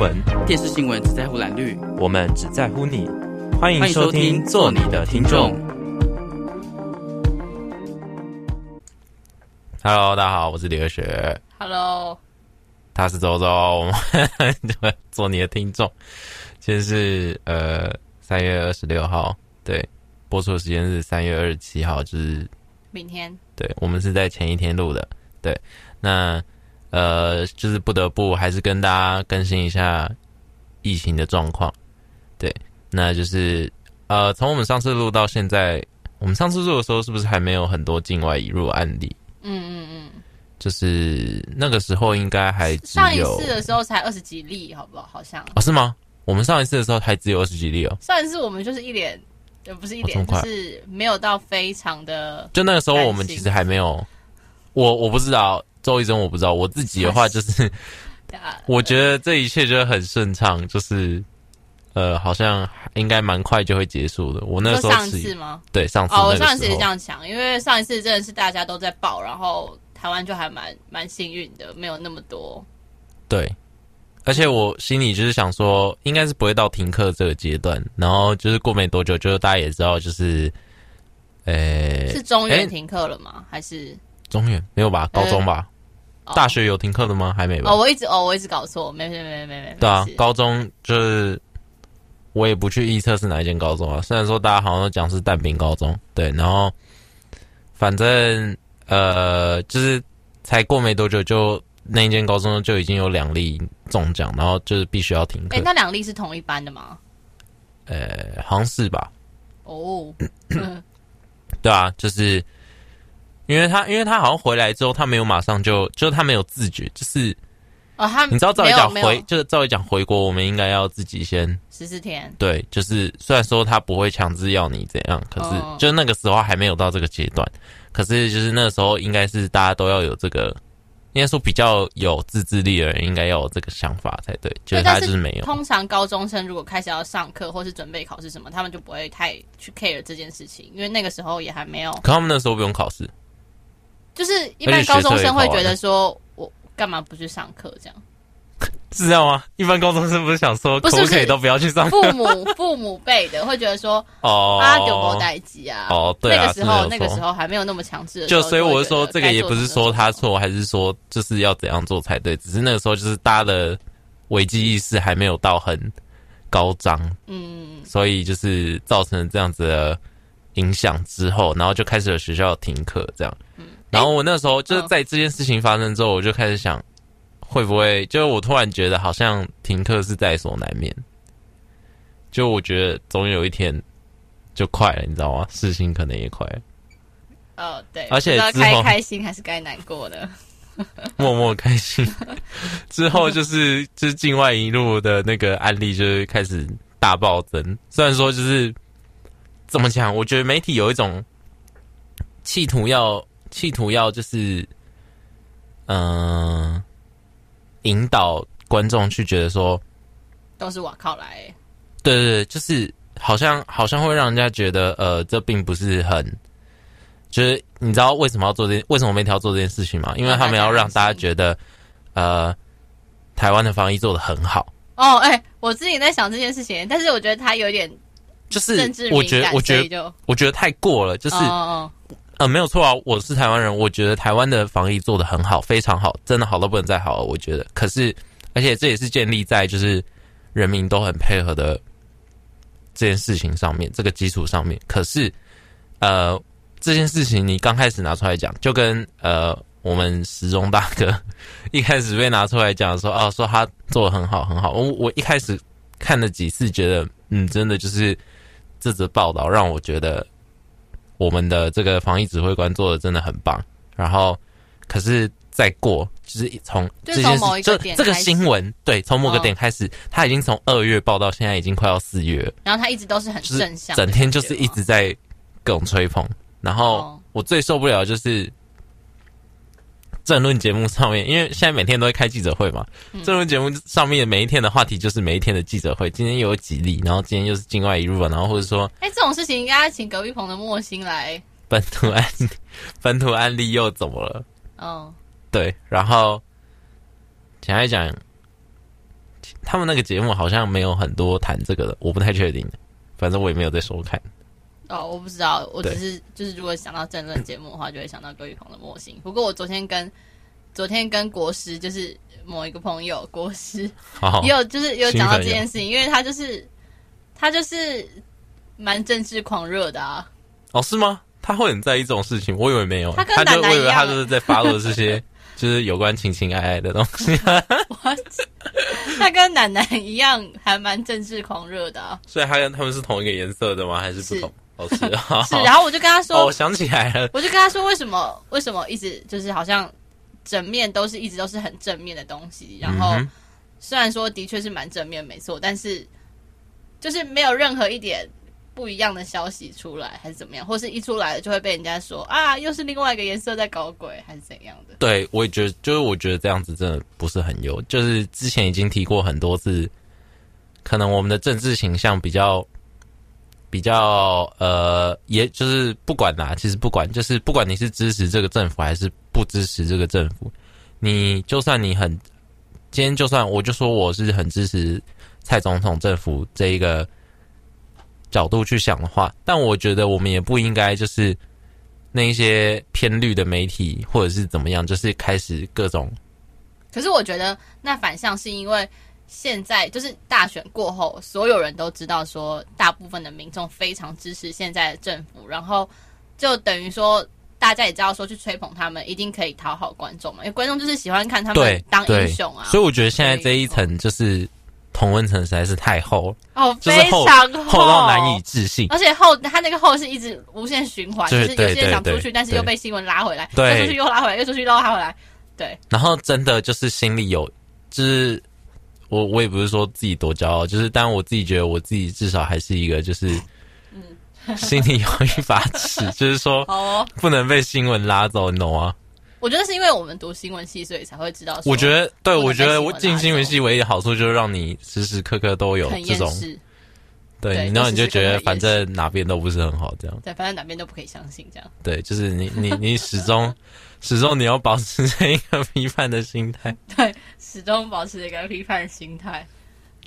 闻，电视新闻只在乎蓝绿，我们只在乎你。欢迎收听，做你的听众。Hello，大家好，我是李和学。Hello，他是周周，我们 做你的听众。今天是呃三月二十六号，对，播出的时间是三月二十七号，就是明天。对，我们是在前一天录的，对，那。呃，就是不得不还是跟大家更新一下疫情的状况。对，那就是呃，从我们上次录到现在，我们上次录的时候是不是还没有很多境外移入案例？嗯嗯嗯，就是那个时候应该还只有，上一次的时候才二十几例，好不好？好像哦，是吗？我们上一次的时候还只有二十几例哦。上一次我们就是一脸，呃，不是一脸，哦，就是没有到非常的。就那个时候我们其实还没有，我我不知道。周一真我不知道，我自己的话 就是，我觉得这一切就很顺畅，就是，呃，好像应该蛮快就会结束的。我那时候上次吗？对，上次。哦，我上一次也这样想，因为上一次真的是大家都在报，然后台湾就还蛮蛮幸运的，没有那么多。对，而且我心里就是想说，应该是不会到停课这个阶段，然后就是过没多久，就是大家也知道，就是，呃、欸，是中原停课了吗？欸、还是？中原没有吧？高中吧？欸、大学有停课的吗？还没吧？哦，我一直哦，我一直搞错，没没没没没。对啊，高中就是我也不去预测是哪一间高中啊。虽然说大家好像都讲是淡滨高中，对，然后反正呃，就是才过没多久，就那一间高中就已经有两例中奖，然后就是必须要停课。哎、欸，那两例是同一班的吗？呃、欸，好像是吧。哦，对啊，就是。因为他，因为他好像回来之后，他没有马上就，就是他没有自觉，就是，哦，他你知道，照理讲回，就是照理讲回国，我们应该要自己先十四天，对，就是虽然说他不会强制要你怎样，可是就那个时候还没有到这个阶段，可是就是那个时候应该是大家都要有这个，应该说比较有自制力的人应该要有这个想法才对，就是他就是没有。通常高中生如果开始要上课或是准备考试什么，他们就不会太去 care 这件事情，因为那个时候也还没有。可他们那时候不用考试。就是一般高中生会觉得说，我干嘛不去上课这样？是这样吗？一般高中生不是想说，可不可以都不要去上课？父母 父母辈的会觉得说，哦，啊，丢包待机啊，哦，对啊，那个时候那个时候还没有那么强制的，就所以我是说，这个也不是说他错，还是说就是要怎样做才对？只是那个时候就是大家的危机意识还没有到很高涨，嗯，所以就是造成这样子的影响之后，然后就开始有学校停课这样，嗯。然后我那时候就是在这件事情发生之后，我就开始想，会不会就是我突然觉得好像停课是在所难免，就我觉得总有一天就快了，你知道吗？事情可能也快了。哦，对，而且该开心还是该难过的，默默开心。之后就是就是境外一路的那个案例就是开始大暴增。虽然说就是怎么讲，我觉得媒体有一种企图要。企图要就是，嗯、呃，引导观众去觉得说，都是我靠来。对对对，就是好像好像会让人家觉得，呃，这并不是很，就是你知道为什么要做这为什么媒体要做这件事情吗？因为他们要让大家觉得，呃，台湾的防疫做的很好。哦，哎、欸，我自己在想这件事情，但是我觉得他有点，就是我觉得我觉得我觉得太过了，就是。呃，没有错啊，我是台湾人，我觉得台湾的防疫做得很好，非常好，真的好到不能再好了。我觉得，可是，而且这也是建立在就是人民都很配合的这件事情上面，这个基础上面。可是，呃，这件事情你刚开始拿出来讲，就跟呃我们时钟大哥 一开始被拿出来讲说，哦，说他做的很好，很好。我我一开始看了几次，觉得嗯，真的就是这则报道让我觉得。我们的这个防疫指挥官做的真的很棒，然后可是再过就是从这件事就这个新闻，对，从某个点开始，他已经从二月报到现在已经快要四月，然后他一直都是很正向，整天就是一直在各种吹捧，然后我最受不了就是。政论节目上面，因为现在每天都会开记者会嘛。政论节目上面每一天的话题就是每一天的记者会。今天又有几例，然后今天又是境外一入，然后或者说，哎、欸，这种事情应该要请隔壁棚的莫心来。本土案，本土案例又怎么了？哦，对，然后简单讲，他们那个节目好像没有很多谈这个的，我不太确定。反正我也没有在收看。哦，我不知道，我只是就是如果想到政论节目的话，就会想到葛玉鹏的模型。不过我昨天跟昨天跟国师，就是某一个朋友国师，也有就是有讲到这件事情，因为他就是他就是蛮政治狂热的啊。哦，是吗？他会很在意这种事情？我以为没有，他跟奶奶一样，我以为他就是在发落这些就是有关情情爱爱的东西。他跟奶奶一样，还蛮政治狂热的啊。所以他跟他们是同一个颜色的吗？还是不同？是，是，然后我就跟他说，哦，我想起来了，我就跟他说，为什么为什么一直就是好像整面都是一直都是很正面的东西，然后虽然说的确是蛮正面没错，但是就是没有任何一点不一样的消息出来，还是怎么样，或是一出来了就会被人家说啊，又是另外一个颜色在搞鬼，还是怎样的？对，我也觉得，就是我觉得这样子真的不是很优，就是之前已经提过很多次，可能我们的政治形象比较。比较呃，也就是不管啦，其实不管，就是不管你是支持这个政府还是不支持这个政府，你就算你很，今天就算我就说我是很支持蔡总统政府这一个角度去想的话，但我觉得我们也不应该就是那一些偏绿的媒体或者是怎么样，就是开始各种。可是我觉得那反向是因为。现在就是大选过后，所有人都知道说，大部分的民众非常支持现在的政府，然后就等于说，大家也知道说，去吹捧他们一定可以讨好观众嘛，因为观众就是喜欢看他们当英雄啊。所以我觉得现在这一层就是同温层实在是太厚了哦，非常厚，厚到难以置信，而且厚，它那个厚是一直无限循环，就是有些人想出去，但是又被新闻拉回来，又出去又拉回来，又出去又拉回来，对。然后真的就是心里有，就是。我我也不是说自己多骄傲，就是，但我自己觉得我自己至少还是一个，就是，嗯，心里有一把尺，就是说，不能被新闻拉走，你懂吗？我觉得是因为我们读新闻系，所以才会知道。我觉得，对，我觉得我进新闻系唯一的好处就是让你时时刻刻都有这种，对，然后你就觉得反正哪边都不是很好，这样，对，反正哪边都不可以相信，这样，对，就是你你你始终。始终你要保持着一个批判的心态，对，始终保持一个批判的心态，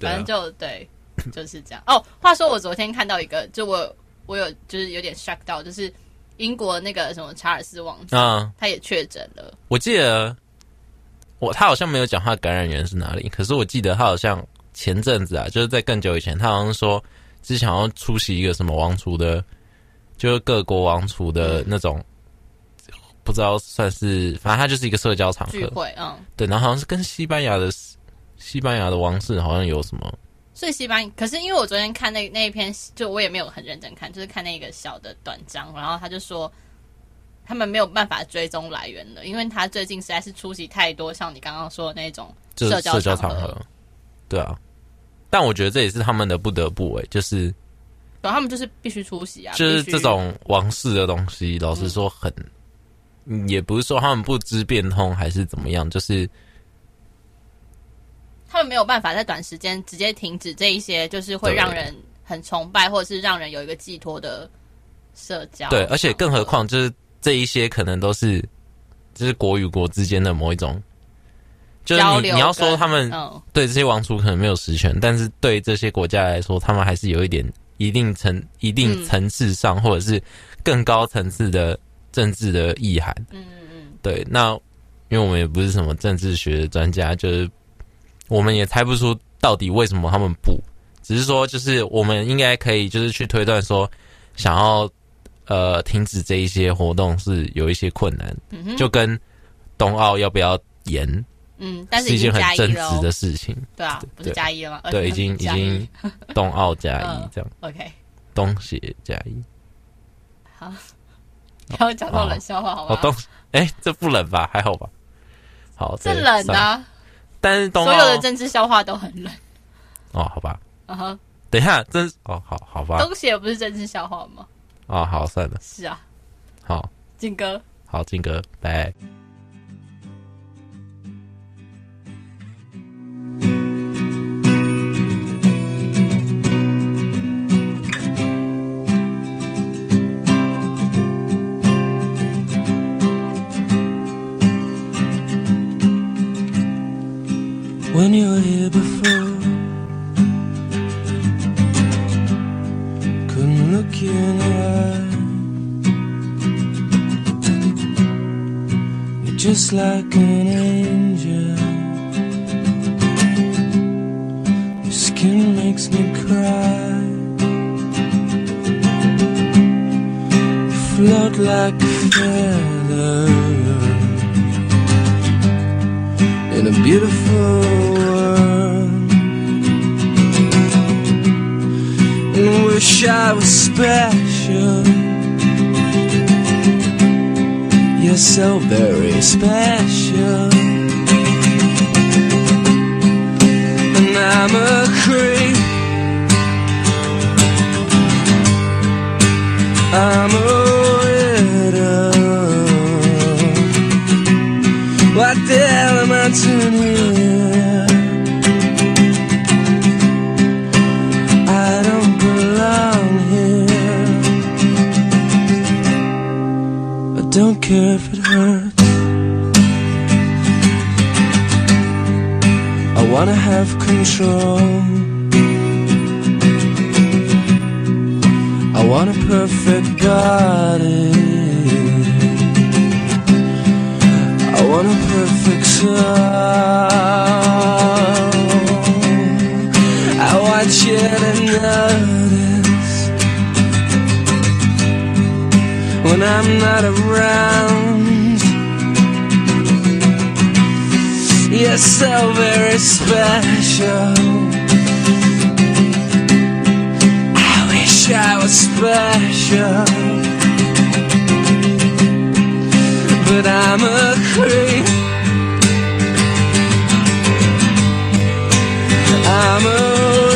反正就对，就是这样。哦，话说我昨天看到一个，就我我有就是有点 shock 到，就是英国那个什么查尔斯王子，嗯，他也确诊了。我记得我他好像没有讲他的感染源是哪里，可是我记得他好像前阵子啊，就是在更久以前，他好像说之前要出席一个什么王储的，就是各国王储的那种。不知道算是，反正他就是一个社交场合。聚会，嗯，对，然后好像是跟西班牙的西班牙的王室好像有什么，所以西班牙，可是因为我昨天看那那一篇，就我也没有很认真看，就是看那个小的短章，然后他就说他们没有办法追踪来源了，因为他最近实在是出席太多像你刚刚说的那种社交社交，场合，对啊，但我觉得这也是他们的不得不哎，就是，对，他们就是必须出席啊，就是这种王室的东西，老实说很。嗯也不是说他们不知变通还是怎么样，就是他们没有办法在短时间直接停止这一些，就是会让人很崇拜或者是让人有一个寄托的社交。对，而且更何况就是这一些可能都是就是国与国之间的某一种，就是你你要说他们对这些王储可能没有实权，但是对这些国家来说，他们还是有一点一定层一定层次上或者是更高层次的。政治的意涵，嗯嗯嗯，对，那因为我们也不是什么政治学的专家，就是我们也猜不出到底为什么他们不，只是说就是我们应该可以就是去推断说，想要呃停止这一些活动是有一些困难，嗯哼，就跟冬奥要不要延，嗯，但是一件很正直的事情，对啊，不是加一了吗？对，已经已经 冬奥加一这样，OK，东协加一，好。不要讲到冷笑话，好吧？都，哎，这不冷吧？还好吧？好，这冷啊！但是东所有的政治笑话都很冷。哦，好吧。啊哈，等一下，真哦，好好吧。东西不是政治笑话吗？哦，好，算了。是啊。好，靖哥。好，靖哥，拜。when you were here before. Couldn't look you in the eye. You're just like an angel. Your skin makes me cry. You float like a feather in a beautiful world. And wish I was special. you're so very special. And I'm a creep. I'm a care if it hurts. I wanna have control. I want a perfect body. I want a perfect soul. I want you to notice when I'm not around. You're so very special. I wish I was special. But I'm a creep. I'm a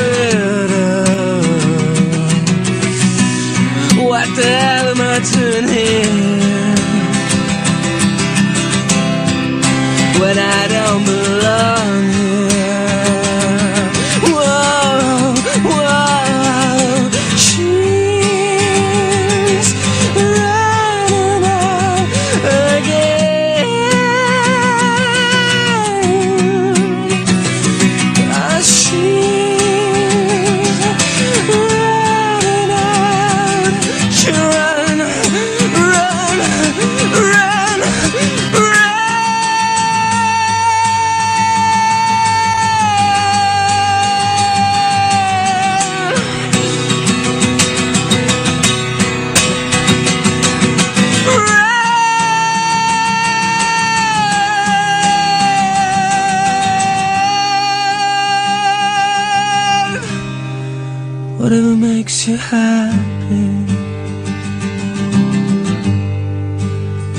happy.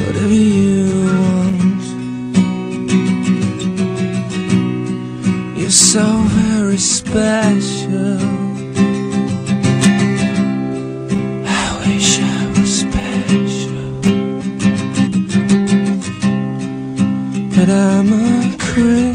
Whatever you want. You're so very special. I wish I was special. But I'm a creep.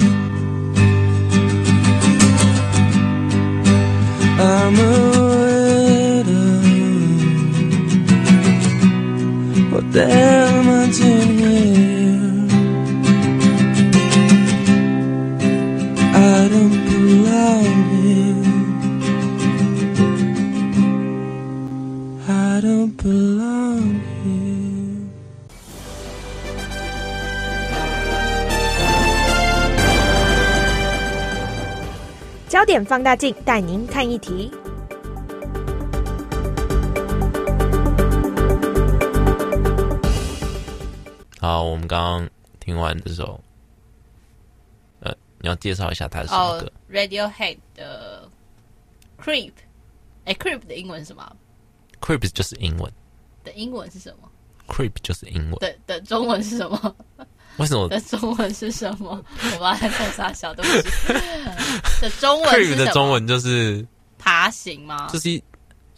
放大镜带您看一题。好，我们刚刚听完这首，呃，你要介绍一下它是什么歌、哦、？Radiohead 的 Creep，哎，Creep 的英文是什么？Creep 就是英文。的英文是什么？Creep 就是英文。的的中文是什么？为什么？的中文是什么？我把它弄傻笑，对不起。的中文是什么？Creep 的中文就是爬行吗？就是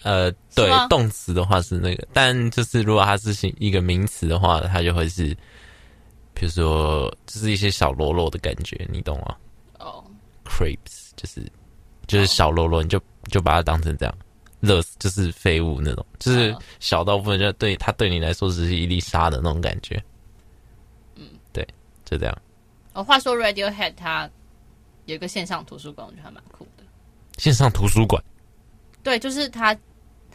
呃，对，动词的话是那个，但就是如果它是一个名词的话，它就会是，比如说，就是一些小喽啰的感觉，你懂吗？哦、oh.，Creeps 就是就是小喽啰，你就就把它当成这样，乐就是废物那种，就是小到部分就对它对你来说只是一粒沙的那种感觉。就这样。哦，话说 Radiohead 它有一个线上图书馆，我觉得还蛮酷的。线上图书馆？对，就是他。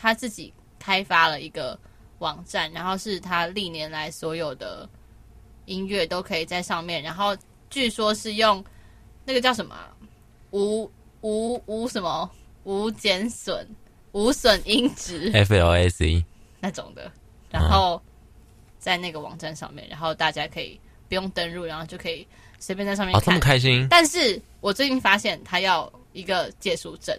他自己开发了一个网站，然后是他历年来所有的音乐都可以在上面，然后据说是用那个叫什么无无无什么无减损无损音质 FLAC 那种的，然后在那个网站上面，然后大家可以不用登录，然后就可以随便在上面看。哦，这么开心！但是我最近发现他要一个借书证。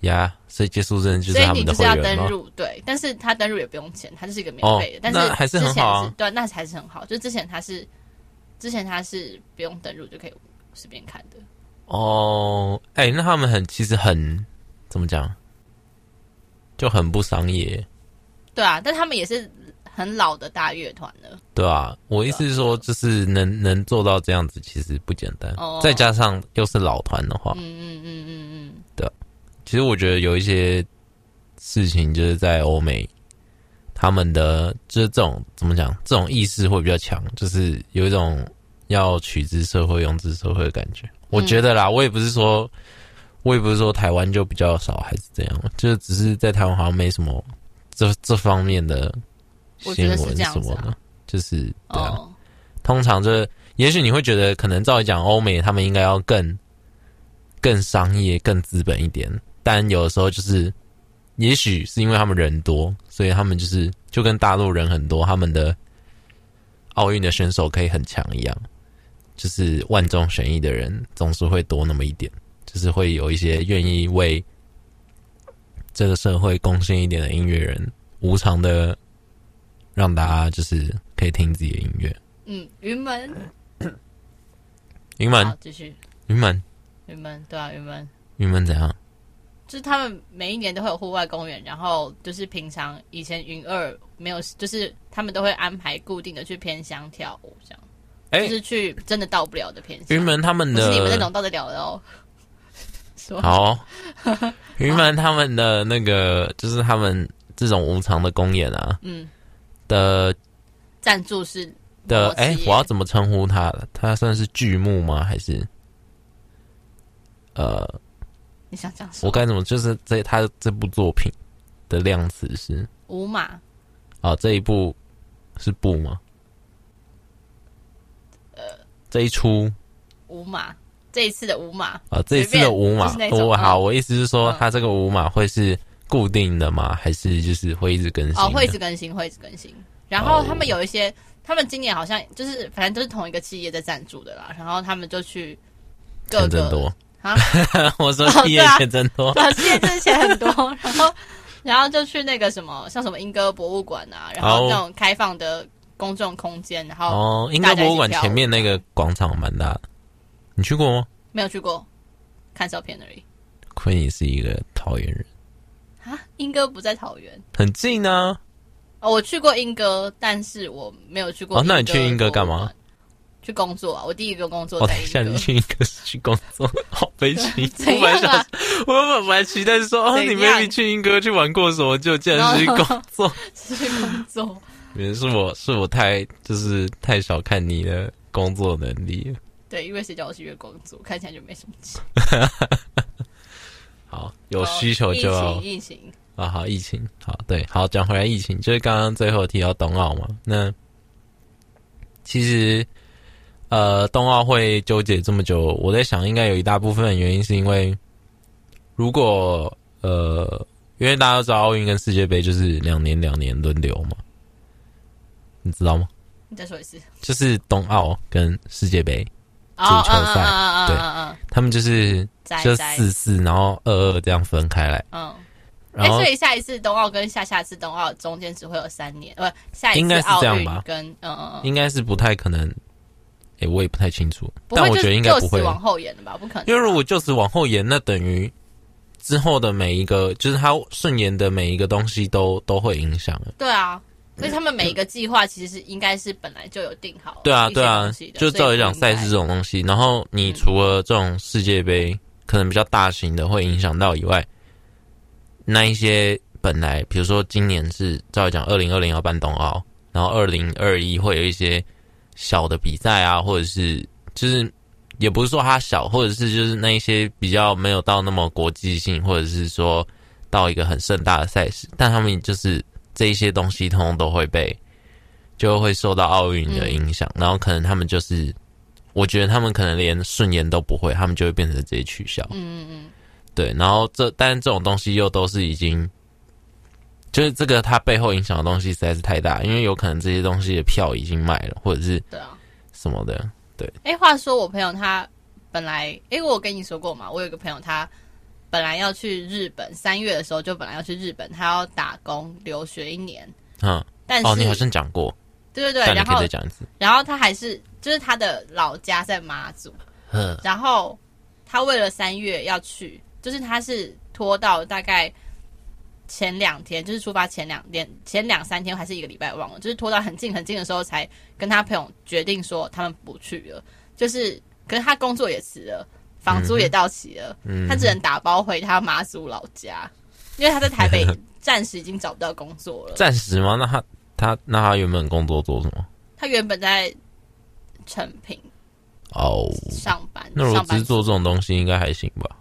呀，yeah, 所以借书证就是他们的会员吗？所以你就是要登入，对，但是他登录也不用钱，他就是一个免费的。哦、但是还是很好、啊，对，那还是很好。就之前他是，之前他是不用登录就可以随便看的。哦，哎、欸，那他们很其实很怎么讲，就很不商业。对啊，但他们也是很老的大乐团了。对啊，我意思是说，就是能能做到这样子，其实不简单。哦，再加上又是老团的话，嗯嗯嗯嗯嗯，对。其实我觉得有一些事情就是在欧美，他们的就是这种怎么讲，这种意识会比较强，就是有一种要取之社会、用之社会的感觉。我觉得啦，我也不是说，我也不是说台湾就比较少还是怎样，就是只是在台湾好像没什么这这方面的新闻什么的，就是对啊。通常就是，也许你会觉得，可能照理讲，欧美他们应该要更更商业、更资本一点。但有的时候就是，也许是因为他们人多，所以他们就是就跟大陆人很多，他们的奥运的选手可以很强一样，就是万中选一的人总是会多那么一点，就是会有一些愿意为这个社会贡献一点的音乐人，无偿的让大家就是可以听自己的音乐。嗯，云门，云门，继续，云门，云门，对啊，云门，云门怎样？就是他们每一年都会有户外公园，然后就是平常以前云二没有，就是他们都会安排固定的去偏乡跳舞，这样，就是去真的到不了的偏乡。云门他们的，不是你们那种到得了的哦。好，云门他们的那个就是他们这种无偿的公演啊，嗯，的赞助是的，哎、欸，我要怎么称呼他？他算是剧目吗？还是呃？你想讲我该怎么？就是这他这部作品的量词是五马啊，这一部是部吗？呃，这一出五马，这一次的五马啊，这一次的五马，我好，我意思是说，他这个五马会是固定的吗？还是就是会一直更新？哦，会一直更新，会一直更新。然后他们有一些，他们今年好像就是反正都是同一个企业在赞助的啦。然后他们就去各个。啊！我说企业钱真多，对，毕业挣钱很多，然后，然后就去那个什么，像什么英歌博物馆啊，然后那种开放的公众空间，然后哦，英歌博物馆前面那个广场蛮大的，你去过吗？没有去过，看照片而已。亏你是一个桃园人啊！英哥不在桃园，很近呢。哦，我去过英哥，但是我没有去过。哦，那你去英哥干嘛？去工作啊！我第一个工作在。我想你去英哥去工作，好悲情。我本来想，我本来期待说，哦，你 maybe 去英哥去玩过什么，就竟然是去工作。是去工作。原来是我是我太就是太小看你的工作能力了。对，因为谁叫我去月工作，看起来就没什么钱。好，有需求就要。疫情，疫情啊，好，疫情，好，对，好，讲回来，疫情就是刚刚最后提到冬奥嘛，那其实。呃，冬奥会纠结这么久，我在想，应该有一大部分的原因是因为，如果呃，因为大家都知道奥运跟世界杯就是两年两年轮流嘛，你知道吗？你再说一次，就是冬奥跟世界杯足球赛，对，他们就是就四四，然后二二这样分开来，嗯，然后所以下一次冬奥跟下下次冬奥中间只会有三年，不，下一次奥运跟嗯嗯嗯，应该是不太可能。哎，我也不太清楚，但我觉得应该不会往后延的吧？不可能，因为如果就此往后延，那等于之后的每一个，就是他顺延的每一个东西都都会影响。对啊，所以他们每一个计划其实是应该是本来就有定好。对啊，对啊，就照理讲赛事这种东西，然后你除了这种世界杯可能比较大型的会影响到以外，那一些本来比如说今年是照理讲二零二零要办冬奥，然后二零二一会有一些。小的比赛啊，或者是就是也不是说它小，或者是就是那一些比较没有到那么国际性，或者是说到一个很盛大的赛事，但他们就是这一些东西通通都会被就会受到奥运的影响，嗯、然后可能他们就是，我觉得他们可能连顺延都不会，他们就会变成直接取消。嗯嗯嗯，对，然后这但是这种东西又都是已经，就是这个它背后影响的东西实在是太大，因为有可能这些东西的票已经卖了，或者是对啊什么的，对。哎、欸，话说我朋友他本来，哎、欸，我跟你说过嘛，我有个朋友他。本来要去日本，三月的时候就本来要去日本，他要打工留学一年。嗯，但是哦，你好像讲过，对对对，然后然后他还是就是他的老家在妈祖，嗯，然后他为了三月要去，就是他是拖到大概前两天，就是出发前两天，前两三天还是一个礼拜忘了，就是拖到很近很近的时候才跟他朋友决定说他们不去了，就是可是他工作也辞了。房租也到期了，嗯、他只能打包回他妈祖老家，因为他在台北暂时已经找不到工作了。暂时吗？那他他那他原本工作做什么？他原本在成品哦上班。那如果只是做这种东西，应该还行吧？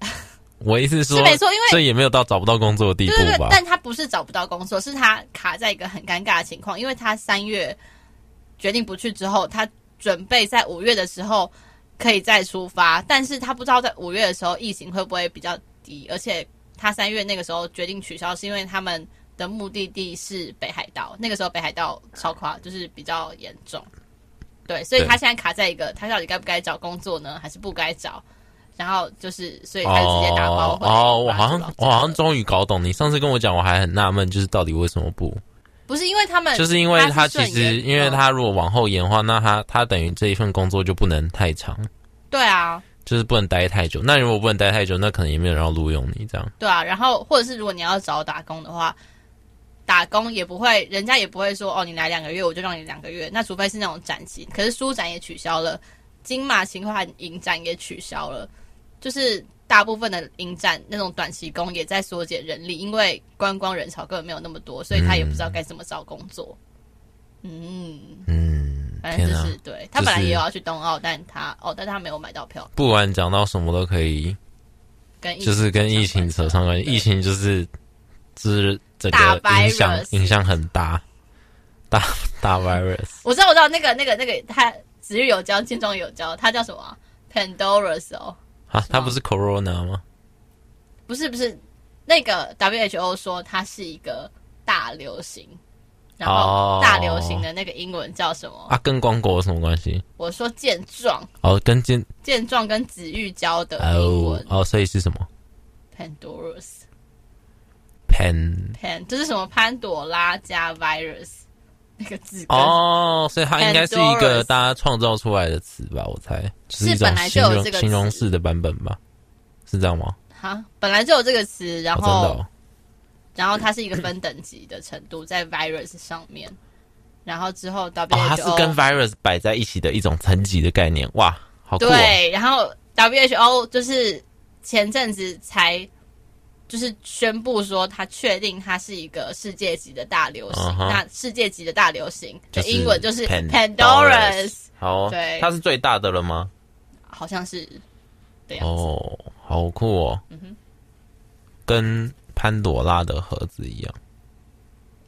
我意思是说，是没错，因为这也没有到找不到工作的地步吧？对对对，但他不是找不到工作，是他卡在一个很尴尬的情况，因为他三月决定不去之后，他准备在五月的时候。可以再出发，但是他不知道在五月的时候疫情会不会比较低，而且他三月那个时候决定取消，是因为他们的目的地是北海道，那个时候北海道超夸，就是比较严重。对，所以他现在卡在一个，他到底该不该找工作呢，还是不该找？然后就是，所以他就直接打包回。哦，我好像我好像终于搞懂，你上次跟我讲，我还很纳闷，就是到底为什么不？不是因为他们，就是因为他其实，因为他如果往后延的话，那他他等于这一份工作就不能太长。对啊，就是不能待太久。那如果不能待太久，那可能也没有人要录用你这样。对啊，然后或者是如果你要找打工的话，打工也不会，人家也不会说哦，你来两个月我就让你两个月。那除非是那种展期，可是书展也取消了，金马情怀影展也取消了，就是。大部分的影展那种短期工也在缩减人力，因为观光人潮根本没有那么多，所以他也不知道该怎么找工作。嗯嗯，反正就是对，他本来也有要去冬奥，但他哦，但他没有买到票。不管讲到什么都可以，跟就是跟疫情扯上关系，疫情就是就是整个影响影响很大，大大 virus。我知道，我知道那个那个那个他子日有教，健壮有教，他叫什么？Pandora's 哦。啊，它不是 Corona 吗？不是不是，那个 WHO 说它是一个大流行，然后大流行的那个英文叫什么？啊，跟光国有什么关系？我说健壮哦，跟健健壮跟紫玉胶的英文哦，所以是什么？Pandora's Pan Pan 这是什么？潘朵拉加 virus 那个字哦，所以它应该是一个大家创造出来的词吧？我猜。是本来就有这个形容式的版本吧？是这样吗？哈，本来就有这个词，然后，哦哦、然后它是一个分等级的程度，在 virus 上面，然后之后 WHO，哦，它是跟 virus 摆在一起的一种层级的概念，哇，好！对，然后 WHO 就是前阵子才就是宣布说，他确定它是一个世界级的大流行，uh huh，那世界级的大流行的英文就是 Pandora's，好，哦，对，它是最大的了吗？好像是对哦，好酷哦！嗯哼，跟潘朵拉的盒子一样，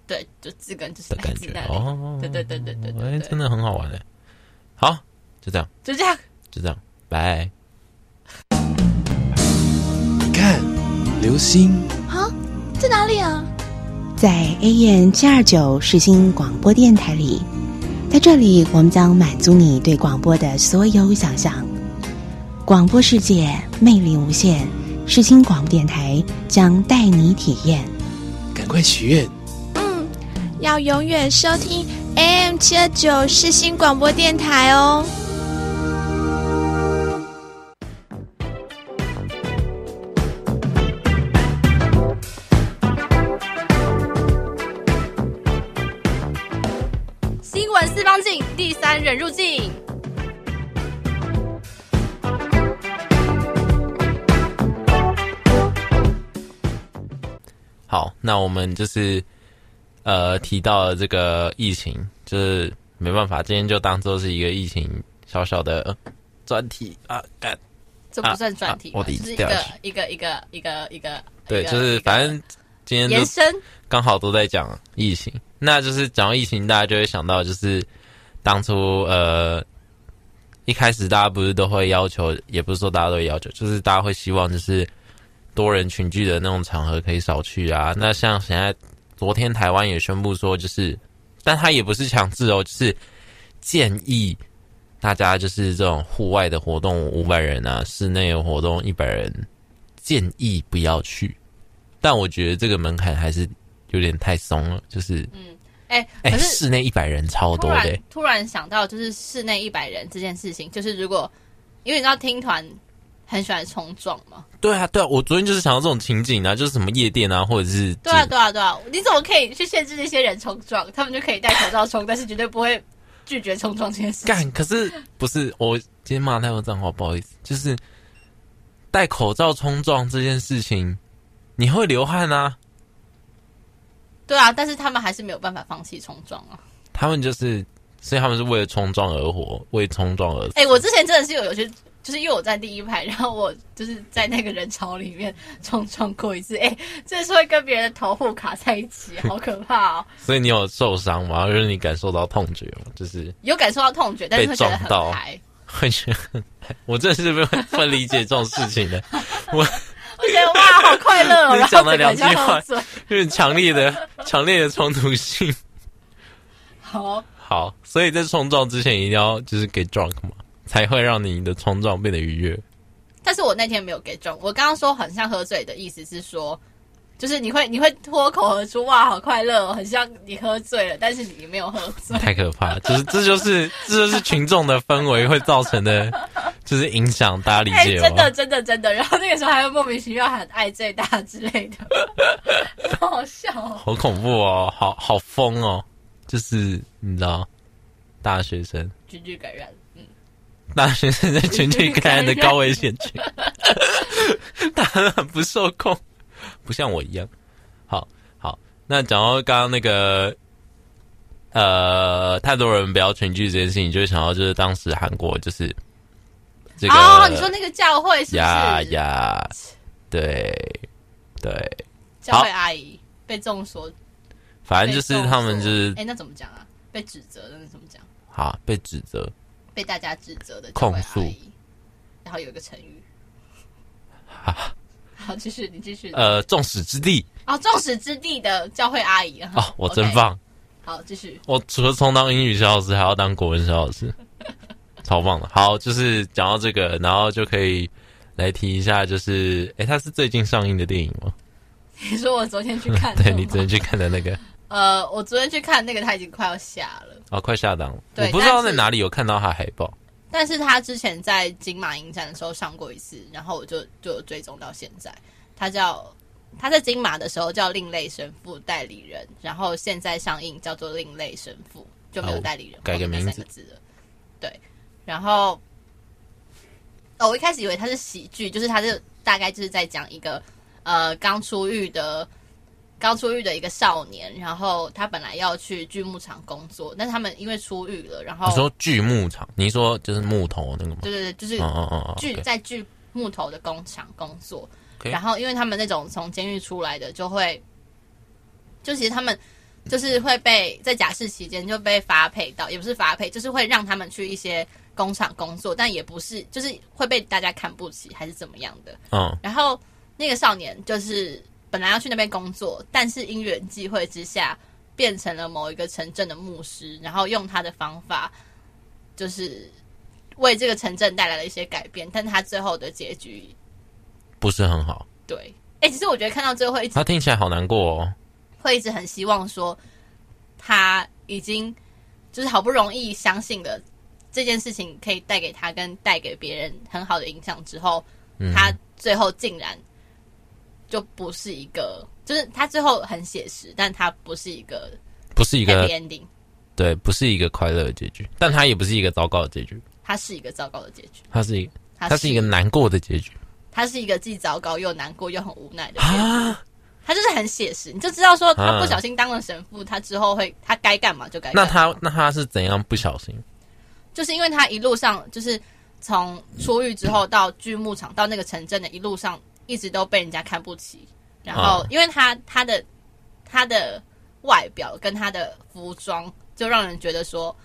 对，就字根就是的感觉哦，对对对对对对，哎，真的很好玩哎！好，就这样，就这样，就这样，拜。流星啊，在哪里啊？在 AM 七二九世新广播电台里，在这里，我们将满足你对广播的所有想象。广播世界魅力无限，世新广播电台将带你体验。赶快许愿！嗯，要永远收听 AM 七二九世新广播电台哦。镜，第三人入境。好，那我们就是呃提到了这个疫情，就是没办法，今天就当做是一个疫情小小的专题啊，干，这不算专题，啊啊，我的是一个一个一个一个一个，对，就是反正今天延伸刚好都在讲疫情，那就是讲到疫情，大家就会想到就是当初呃一开始大家不是都会要求，也不是说大家都会要求，就是大家会希望就是多人群聚的那种场合可以少去啊。那像现在昨天台湾也宣布说，就是但他也不是强制哦，就是建议大家就是这种户外的活动五百人啊，室内的活动一百人，建议不要去。但我觉得这个门槛还是有点太松了，就是，嗯，哎、欸，哎、欸，室内一百人超多的、欸突。突然想到，就是室内一百人这件事情，就是如果因为你知道听团很喜欢冲撞嘛，对啊，对啊，我昨天就是想到这种情景啊，就是什么夜店啊，或者是，对啊，对啊，对啊，你怎么可以去限制那些人冲撞？他们就可以戴口罩冲，但是绝对不会拒绝冲撞这件事情。干，可是不是我今天骂太多脏话，不好意思，就是戴口罩冲撞这件事情。你会流汗啊？对啊，但是他们还是没有办法放弃冲撞啊。他们就是，所以他们是为了冲撞而活，为冲撞而死。哎、欸，我之前真的是有有些，就是因为我在第一排，然后我就是在那个人潮里面冲撞过一次。哎、欸，这是会跟别人的头部卡在一起，好可怕哦。所以你有受伤吗？就是你感受到痛觉吗？就是有感受到痛觉，但是会觉得很嗨。会觉得很嗨。我真的是不会理解这种事情的。我。我觉得哇，好快乐哦！你讲了两句话，就是强烈的、强烈的冲突性。好，好，所以在冲撞之前一定要就是 get drunk 嘛，才会让你的冲撞变得愉悦。但是我那天没有 get drunk，我刚刚说很像喝醉的意思是说。就是你会你会脱口而出哇，好快乐哦，很像你喝醉了，但是你没有喝醉，太可怕了。就是这就是这就是群众的氛围会造成的，就是影响大家理解、欸。真的真的真的，然后那个时候还会莫名其妙喊爱最大之类的，好好笑、哦，好恐怖哦，好好疯哦，就是你知道，大学生群聚感染，嗯，大学生在群聚感染的高危险群，大家很不受控。不像我一样，好好。那讲到刚刚那个，呃，太多人不要群聚这件事情，就会想到就是当时韩国就是这个哦，你说那个教会是不是？呀呀，对对，教会阿姨被众所，反正就是他们就是，哎、欸，那怎么讲啊？被指责的那怎么讲？好，被指责，被大家指责的控诉，然后有一个成语，哈。好，继续，你继续。呃，众矢之的哦，众矢之的的教会阿姨哦，我真棒。Okay. 好，继续。我除了充当英语小老师，还要当国文小老师，超棒的。好，就是讲到这个，然后就可以来提一下，就是，哎、欸，它是最近上映的电影吗？你说我昨天去 看的，对，你昨天去看的那个？呃，我昨天去看那个，他已经快要下了，哦，快下档了。对，我不知道在哪里有看到他海报。但是他之前在金马影展的时候上过一次，然后我就就追踪到现在。他叫他在金马的时候叫另类神父代理人，然后现在上映叫做另类神父，就没有代理人，改个名字。对，然后哦，我一开始以为他是喜剧，就是他是大概就是在讲一个呃刚出狱的刚出狱的一个少年，然后他本来要去锯木厂工作，但是他们因为出狱了，然后你说锯木厂，你说就是木头那个吗？对对对，就是锯在锯木头的工厂工作。然后，因为他们那种从监狱出来的，就会，就其实他们就是会被在假释期间就被发配到，也不是发配，就是会让他们去一些工厂工作，但也不是，就是会被大家看不起，还是怎么样的。嗯。然后那个少年就是。本来要去那边工作，但是因缘际会之下，变成了某一个城镇的牧师，然后用他的方法，就是为这个城镇带来了一些改变。但他最后的结局不是很好。对，哎、欸，其实我觉得看到最后会一直，他听起来好难过哦。会一直很希望说，他已经就是好不容易相信了这件事情可以带给他跟带给别人很好的影响之后，嗯、他最后竟然。就不是一个，就是他最后很写实，但他不是一个，不是一个 ending，对，不是一个快乐的结局，但他也不是一个糟糕的结局，他是一个糟糕的结局，他是一个，他是一个难过的结局，他是一个既糟糕又难过又很无奈的结局，他就是很写实，你就知道说他不小心当了神父，他之后会他该干嘛就该干嘛。那他那他是怎样不小心？就是因为他一路上就是从出狱之后到锯木厂到那个城镇的一路上。一直都被人家看不起，然后因为他他的他的外表跟他的服装，就让人觉得说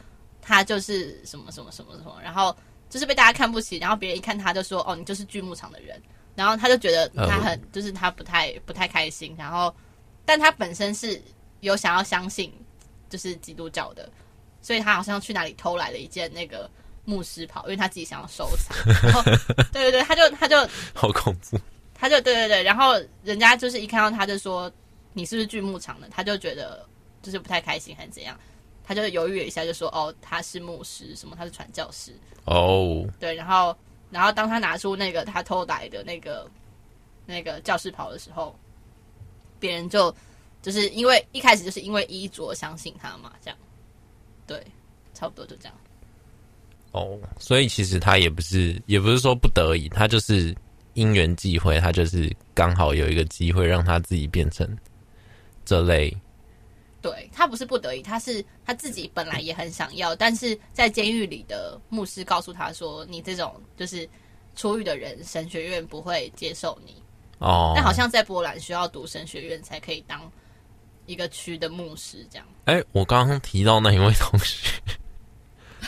他就是什么什么什么什么，然后就是被大家看不起，然后别人一看他就说哦，你就是锯木场的人，然后他就觉得他很就是他不太不太开心，然后但他本身是有想要相信就是基督教的，所以他好像去哪里偷来了一件那个牧师袍，因为他自己想要收藏，然后 对对对，他就他就好恐怖，他就对对对，然后人家就是一看到他就说。你是不是锯牧场的？他就觉得就是不太开心，还是怎样？他就犹豫了一下，就说：“哦，他是牧师，什么？他是传教士。”哦，对。然后，然后当他拿出那个他偷来的那个那个教室袍的时候，别人就就是因为一开始就是因为衣着相信他嘛，这样。对，差不多就这样。哦，所以其实他也不是，也不是说不得已，他就是因缘际会，他就是刚好有一个机会让他自己变成。这类，对，他不是不得已，他是他自己本来也很想要，但是在监狱里的牧师告诉他说：“你这种就是出狱的人，神学院不会接受你。”哦，但好像在波兰需要读神学院才可以当一个区的牧师，这样。哎，我刚刚提到那一位同学。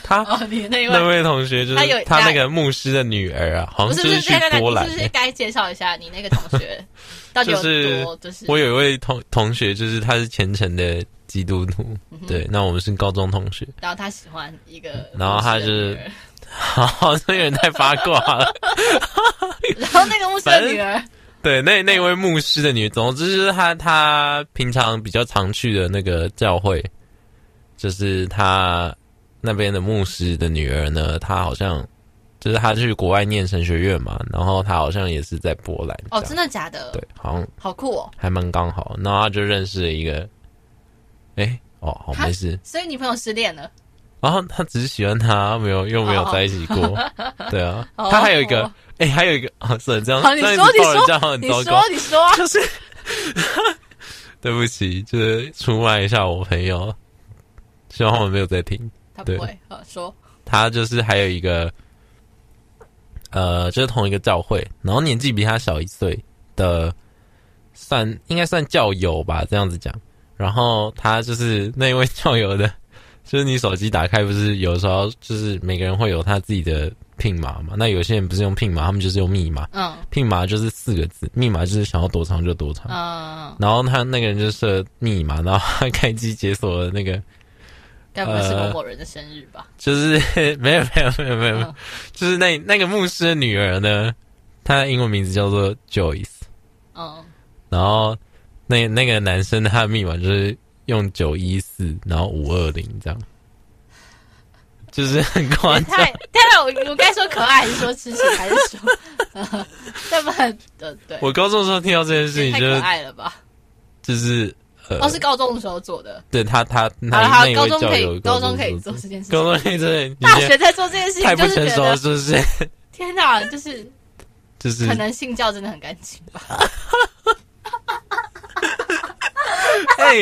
他哦，你那位那位同学就是他有他那个牧师的女儿啊，好像就是去波兰。就是该介绍一下你那个同学 到底有多？就是我有一位同同学，就是他是虔诚的基督徒，对，那我们是高中同学。然后他喜欢一个，然后他就是，好像有点太八卦了。然后那个牧师的女儿，对，那那位牧师的女儿，总之就是他他平常比较常去的那个教会，就是他。那边的牧师的女儿呢？她好像就是她去国外念神学院嘛，然后她好像也是在波兰。哦，真的假的？对，好像好酷哦，还蛮刚好。然后她就认识了一个，哎，哦，好没事。所以女朋友失恋了？然后他只是喜欢他，没有又没有在一起过。对啊，他还有一个，哎，还有一个啊，是这样。好，你说，你说，你说，你说，就是，对不起，就是出卖一下我朋友，希望他们没有在听。对，说他就是还有一个，呃，就是同一个教会，然后年纪比他小一岁的，算应该算教友吧，这样子讲。然后他就是那位教友的，就是你手机打开，不是有时候就是每个人会有他自己的 PIN 码嘛？那有些人不是用 PIN 码，他们就是用密码。嗯，PIN 码就是四个字，密码就是想要多长就多长。嗯，然后他那个人就设密码，然后他开机解锁了那个。该不会是某某人的生日吧？呃、就是没有没有没有没有，嗯、就是那那个牧师的女儿呢，她的英文名字叫做 Joyce。嗯，然后那那个男生他的密码就是用九一四，然后五二零这样，就是很夸张。太，对了，我我该说可爱，还是说痴情，还是说，对不对？对。我高中的时候听到这件事情，就太可爱了吧？就是。哦，是高中的时候做的。对他，他好好，高中可以，高中可以做这件事情。高中可以做，大学在做这件事情，太不成熟了，是不是？天哪，就是就是，可能信教真的很干净吧。哎，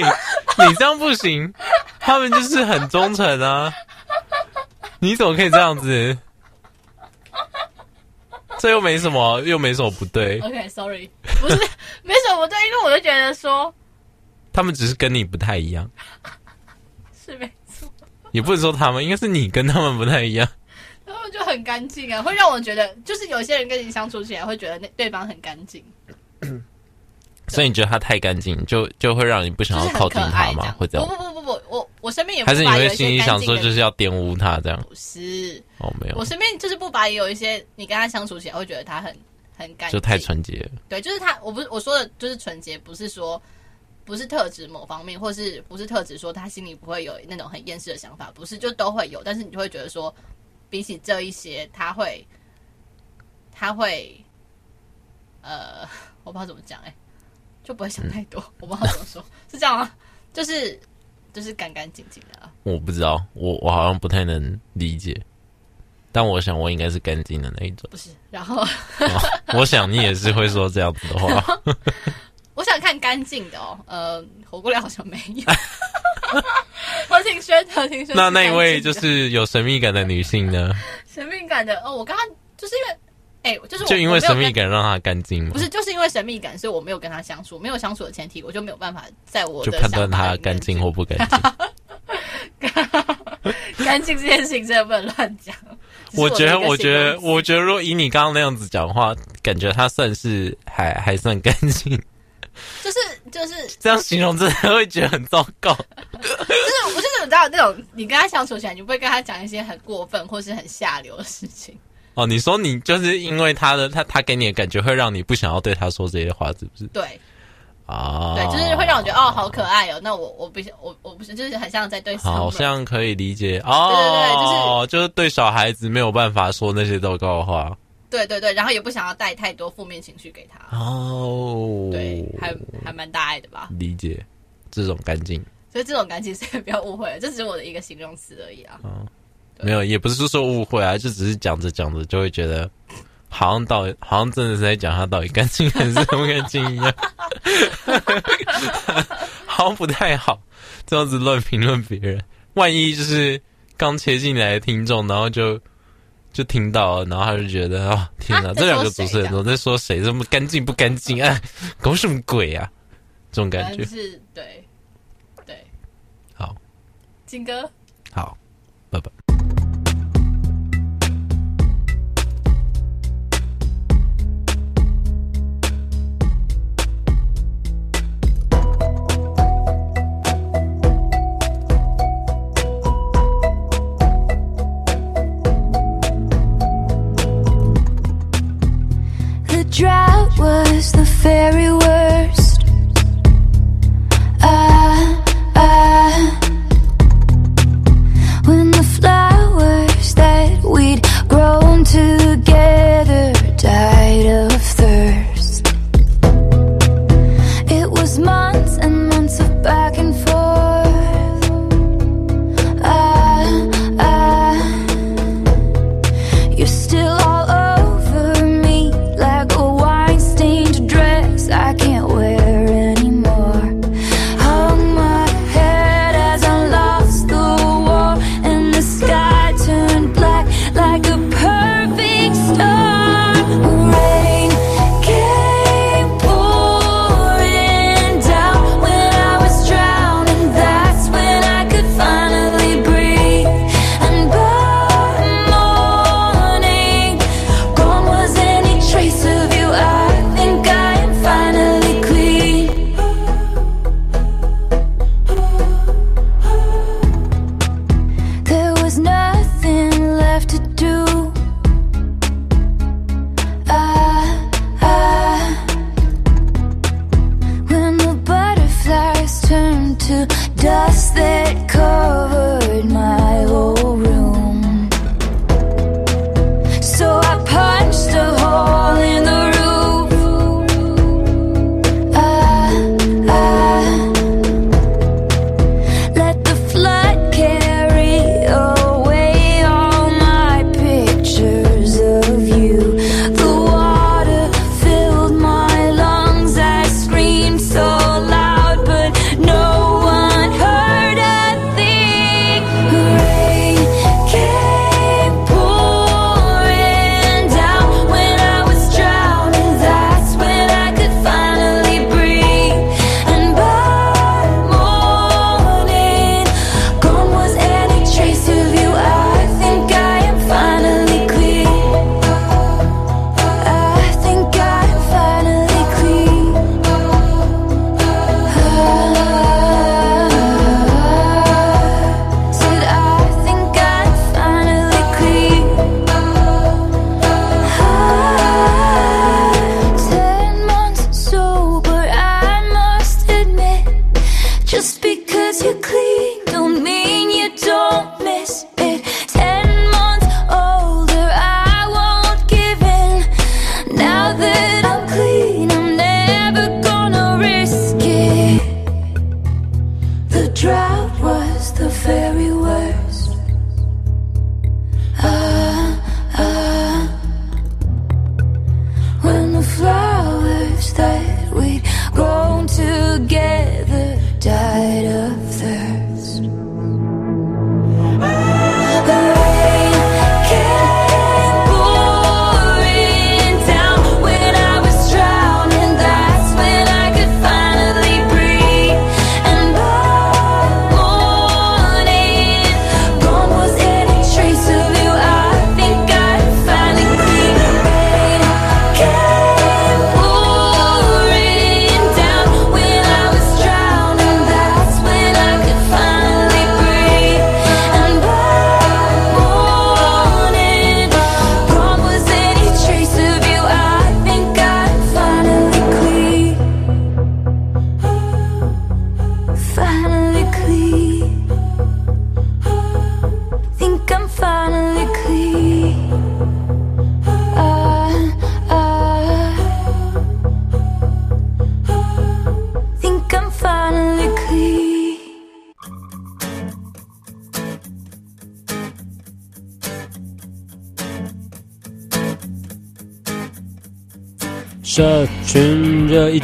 你这样不行，他们就是很忠诚啊。你怎么可以这样子？这又没什么，又没什么不对。OK，Sorry，不是没什么不对，因为我就觉得说。他们只是跟你不太一样，是没错。也不能说他们，应该是你跟他们不太一样。他们就很干净啊，会让我觉得，就是有些人跟你相处起来，会觉得那对方很干净。所以你觉得他太干净，就就会让你不想要靠近他吗？会这样？不不不不不，我我身边也不还是你会心里想说，就是要玷污他这样？不是哦，没有。我身边就是不白，也有一些你跟他相处起来会觉得他很很干净，就太纯洁。对，就是他，我不是我说的，就是纯洁，不是说。不是特指某方面，或是不是特指说他心里不会有那种很厌世的想法，不是，就都会有。但是你就会觉得说，比起这一些，他会，他会，呃，我不知道怎么讲，哎，就不会想太多。嗯、我不知道怎么说，是这样吗？就是就是干干净净的。我不知道，我我好像不太能理解，但我想我应该是干净的那一种。不是，然后、哦、我想你也是会说这样子的话。我想看干净的哦，呃，火锅料好像没有。我挺宣的，挺宣。那那一位就是有神秘感的女性呢？神秘感的哦，我刚刚就是因为，哎，就是就因为神秘感让他干净吗？不是，就是因为神秘感，所以我没有跟他相处，没有相处的前提，我就没有办法在我的就判断他干净或不干净。干净这件事情真的不能乱讲。我，我觉得，我觉得，我觉得，如果以你刚刚那样子讲话，感觉他算是还还算干净。就是就是这样形容，真的会觉得很糟糕。就是我就是你知道那种，你跟他相处起来，你不会跟他讲一些很过分或是很下流的事情。哦，你说你就是因为他的他他给你的感觉会让你不想要对他说这些话，是不是？对。啊，对，就是会让我觉得哦，好可爱哦。那我我不想，我我不是，就是很像在对，好像可以理解哦。对对对，就是就是对小孩子没有办法说那些糟糕的话。对对对，然后也不想要带太多负面情绪给他。哦，对，还还蛮大爱的吧？理解，这种干净。所以这种干净，所以不要误会了，这只是我的一个形容词而已啊。嗯，没有，也不是说误会啊，就只是讲着讲着就会觉得。好像到好像真的是在讲他到底干净还是不干净一样，好像不太好这样子乱评论别人。万一就是刚切进来的听众，然后就就听到了，然后他就觉得哦，天哪，这两个主持人都在说谁这么干净不干净啊？搞什么鬼啊？这种感觉是对对，好，金哥，好，拜拜。drought was the very worst.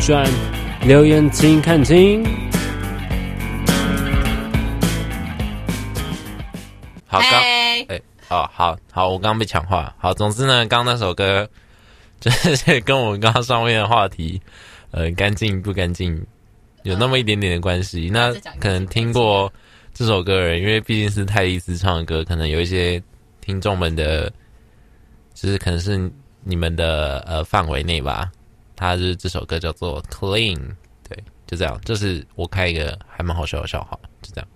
转，留言请看清。好，刚哎、欸，好好好，我刚刚被抢话。好，总之呢，刚刚那首歌 就是跟我们刚刚上面的话题，呃，干净不干净，有那么一点点的关系。嗯、那可能听过这首歌的人，因为毕竟是泰迪斯唱的歌，可能有一些听众们的，就是可能是你们的呃范围内吧。他就是这首歌叫做《Clean》，对，就这样。就是我开一个还蛮好笑的笑话，就这样。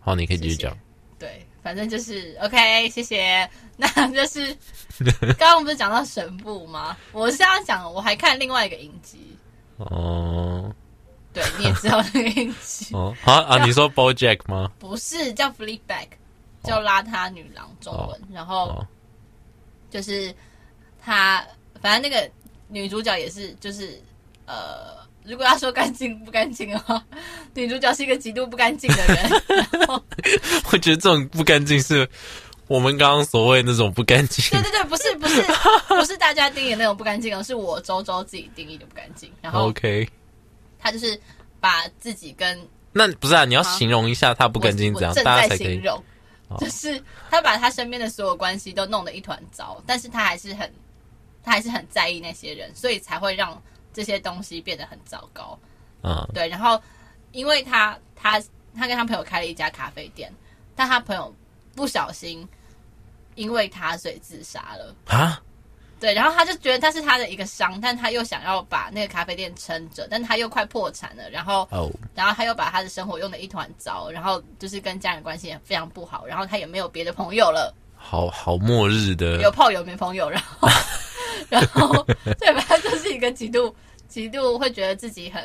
好，你可以继续讲。对，反正就是 OK，谢谢。那就是刚刚我们不是讲到神父吗？我是要讲，我还看另外一个影集。哦，对，你也知道那个影集。哦，好啊，你说 BoJack 吗？不是，叫 Fleabag，叫邋遢女郎中文。哦、然后就是他，反正那个。女主角也是，就是呃，如果要说干净不干净的话，女主角是一个极度不干净的人。我觉得这种不干净是我们刚刚所谓那种不干净。对对对，不是不是不是大家定义的那种不干净，而是我周周自己定义的不干净。然后，OK，他就是把自己跟那不是啊，你要形容一下他不干净怎样，大家才可以形容，就是他把他身边的所有关系都弄得一团糟，但是他还是很。他还是很在意那些人，所以才会让这些东西变得很糟糕。嗯，对。然后，因为他他他跟他朋友开了一家咖啡店，但他朋友不小心因为他所以自杀了啊。对，然后他就觉得他是他的一个伤，但他又想要把那个咖啡店撑着，但他又快破产了。然后哦，然后他又把他的生活用得一团糟，然后就是跟家人关系也非常不好，然后他也没有别的朋友了。好好末日的，有炮友没朋友，然后。然后，对吧？他就是一个极度、极度会觉得自己很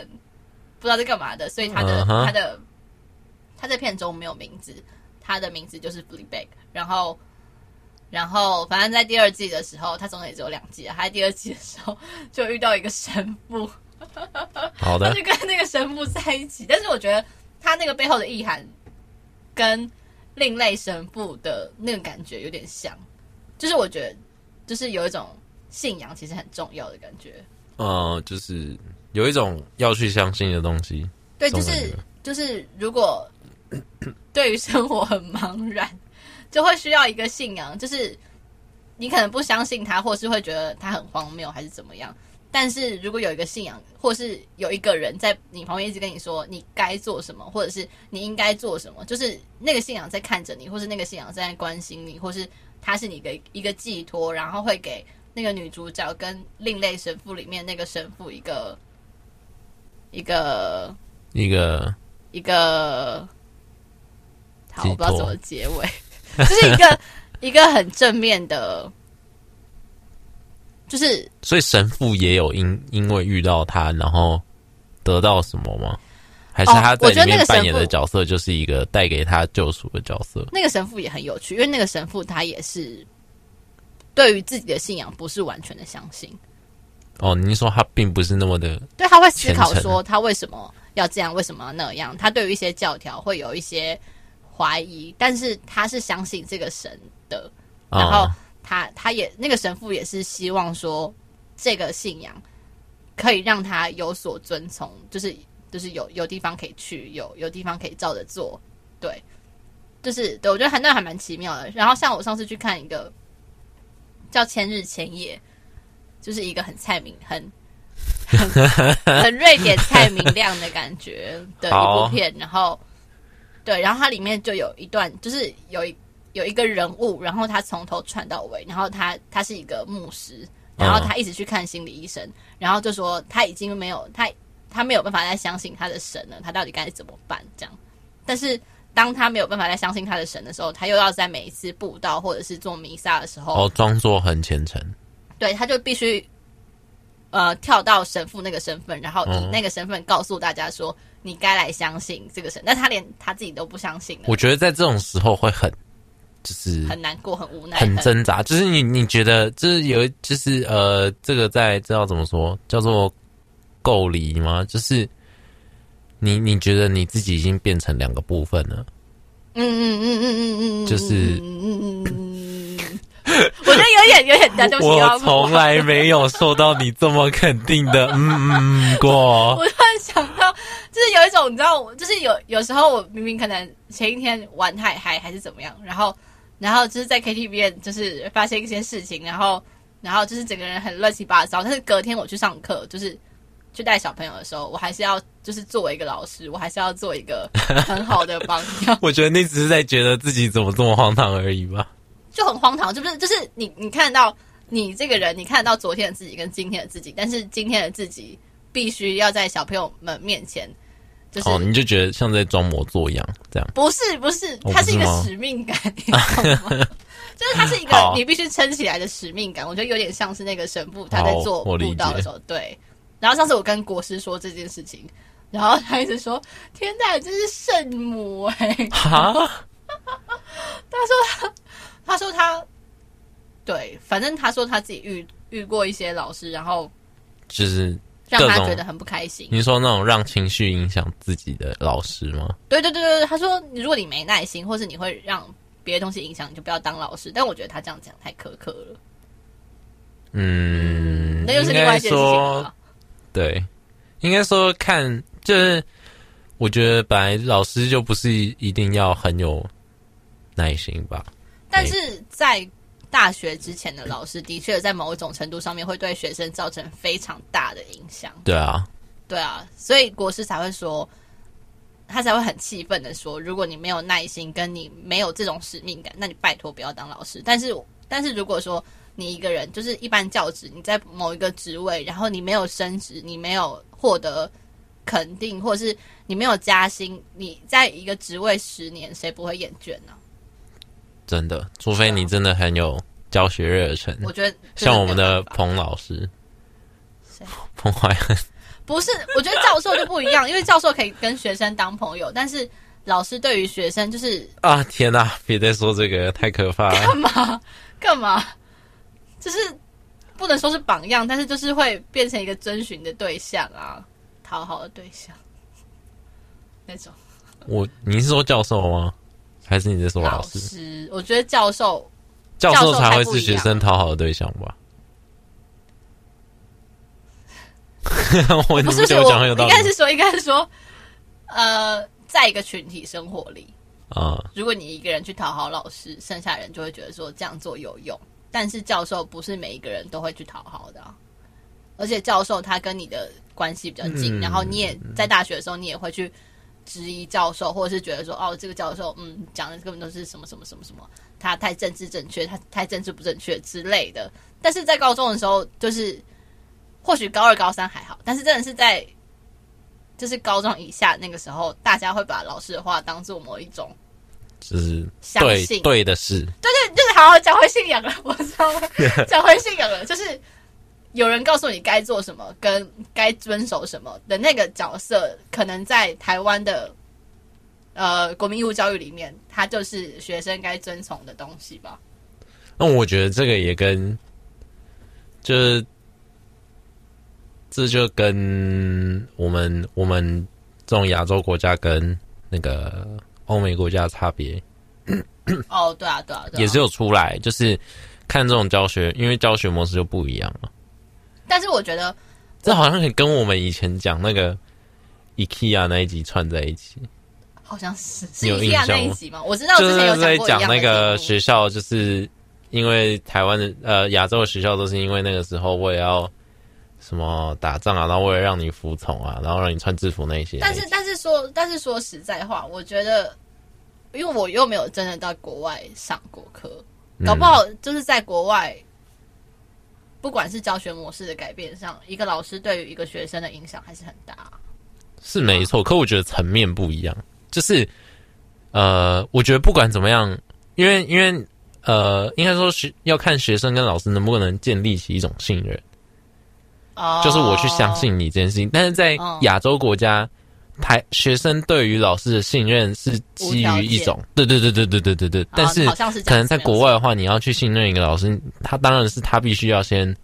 不知道在干嘛的，所以他的、uh -huh. 他的他在片中没有名字，他的名字就是 Fleabag。然后，然后，反正在第二季的时候，他总共也只有两季了。他在第二季的时候就遇到一个神父，好的，他就跟那个神父在一起。但是我觉得他那个背后的意涵跟另类神父的那个感觉有点像，就是我觉得就是有一种。信仰其实很重要的感觉，呃，就是有一种要去相信的东西。对，就是就是，如果 对于生活很茫然，就会需要一个信仰。就是你可能不相信他，或是会觉得他很荒谬，还是怎么样。但是如果有一个信仰，或是有一个人在你旁边一直跟你说你该做什么，或者是你应该做什么，就是那个信仰在看着你，或是那个信仰在关心你，或是他是你的一个寄托，然后会给。那个女主角跟另类神父里面那个神父一个一个一个一个，好，我不知道怎么结尾，就是一个 一个很正面的，就是所以神父也有因因为遇到他，然后得到什么吗？还是他在里面扮演的角色就是一个带给他救赎的角色？那个神父也很有趣，因为那个神父他也是。对于自己的信仰不是完全的相信。哦，你说他并不是那么的，对，他会思考说他为什么要这样，为什么要那样？他对于一些教条会有一些怀疑，但是他是相信这个神的。然后他他也那个神父也是希望说这个信仰可以让他有所遵从，就是就是有有地方可以去，有有地方可以照着做。对，就是对，我觉得还那还蛮奇妙的。然后像我上次去看一个。叫千日千夜，就是一个很蔡明、很很很瑞典蔡明亮的感觉 的一部片。然后，对，然后它里面就有一段，就是有一有一个人物，然后他从头传到尾，然后他他是一个牧师，然后他一直去看心理医生，然后就说他已经没有他他没有办法再相信他的神了，他到底该怎么办？这样，但是。当他没有办法再相信他的神的时候，他又要在每一次布道或者是做弥撒的时候，哦，装作很虔诚。对，他就必须呃跳到神父那个身份，然后以那个身份告诉大家说，哦、你该来相信这个神。但他连他自己都不相信。我觉得在这种时候会很就是很难过、很无奈、很挣扎。就是你你觉得就是有就是呃，这个在知道怎么说叫做够离吗？就是。你你觉得你自己已经变成两个部分了？嗯嗯嗯嗯嗯嗯，就是，嗯嗯嗯嗯，我觉得有点有点对不起。我从来没有受到你这么肯定的嗯嗯过。我突然想到，就是有一种你知道，就是有有时候我明明可能前一天玩太嗨还是怎么样，然后然后就是在 KTV 就是发生一些事情，然后然后就是整个人很乱七八糟，但是隔天我去上课就是。去带小朋友的时候，我还是要就是作为一个老师，我还是要做一个很好的榜样。我觉得你只是在觉得自己怎么这么荒唐而已吧？就很荒唐，就不是就是你你看到你这个人，你看得到昨天的自己跟今天的自己，但是今天的自己必须要在小朋友们面前，就是哦，你就觉得像在装模作样这样？不是不是，它是一个使命感？就是它是一个你必须撑起来的使命感。我觉得有点像是那个神父他在做布道的时候，对。然后上次我跟国师说这件事情，然后他一直说：“天哪，这是圣母哎、欸！”哈，他说他，他说他，对，反正他说他自己遇遇过一些老师，然后就是让他觉得很不开心。你说那种让情绪影响自己的老师吗？对对对对，他说如果你没耐心，或是你会让别的东西影响，你就不要当老师。但我觉得他这样讲太苛刻了。嗯，那又是另外一件事情了。对，应该说看，就是我觉得本来老师就不是一定要很有耐心吧。但是在大学之前的老师，的确在某一种程度上面会对学生造成非常大的影响。对啊，对啊，所以国师才会说，他才会很气愤的说，如果你没有耐心，跟你没有这种使命感，那你拜托不要当老师。但是，但是如果说。你一个人就是一般教职，你在某一个职位，然后你没有升职，你没有获得肯定，或者是你没有加薪，你在一个职位十年，谁不会厌倦呢？真的，除非你真的很有教学热忱。我觉得像我们的彭老师，彭怀恩？不是，我觉得教授就不一样，因为教授可以跟学生当朋友，但是老师对于学生就是啊，天哪！别再说这个，太可怕了。干嘛？干嘛？就是不能说是榜样，但是就是会变成一个遵循的对象啊，讨好的对象那种。我你是说教授吗？还是你在说老师？老师，我觉得教授教授才会是学生讨好的对象吧。我不是我讲很有道理，应该是说，应该是说，呃，在一个群体生活里啊，如果你一个人去讨好老师，剩下人就会觉得说这样做有用。但是教授不是每一个人都会去讨好的，啊，而且教授他跟你的关系比较近，嗯，然后你也在大学的时候，你也会去质疑教授，或者是觉得说，哦，这个教授，嗯，讲的根本都是什么什么什么什么，他太政治正确，他太政治不正确之类的。但是在高中的时候，就是或许高二、高三还好，但是真的是在就是高中以下那个时候，大家会把老师的话当做某一种。就是对对的事，对对，就是好好讲回信仰了。我知道讲回信仰了，就是有人告诉你该做什么，跟该遵守什么的那个角色，可能在台湾的呃国民义务教育里面，它就是学生该遵从的东西吧。那我觉得这个也跟就是这就跟我们我们这种亚洲国家跟那个。欧美国家的差别，哦，对啊，对啊，对啊，也是有出来，就是看这种教学，因为教学模式就不一样了。但是我觉得，这好像可以跟我们以前讲那个 IKEA 那一集串在一起，好像是是 IKEA 那一集吗？我知道之前有在讲那个学校，就是因为台湾的呃亚洲的学校都是因为那个时候我也要。什么打仗啊，然后为了让你服从啊，然后让你穿制服那些。但是，但是说，但是说实在话，我觉得，因为我又没有真的到国外上过课，搞不好就是在国外，不管是教学模式的改变上，一个老师对于一个学生的影响还是很大。是没错，可我觉得层面不一样，就是呃，我觉得不管怎么样，因为因为呃，应该说学要看学生跟老师能不能建立起一种信任。就是我去相信你这件事情，但是在亚洲国家，台学生对于老师的信任是基于一种，对对对对对对对对。但是可能在国外的话，你要去信任一个老师，他当然是他必须要先，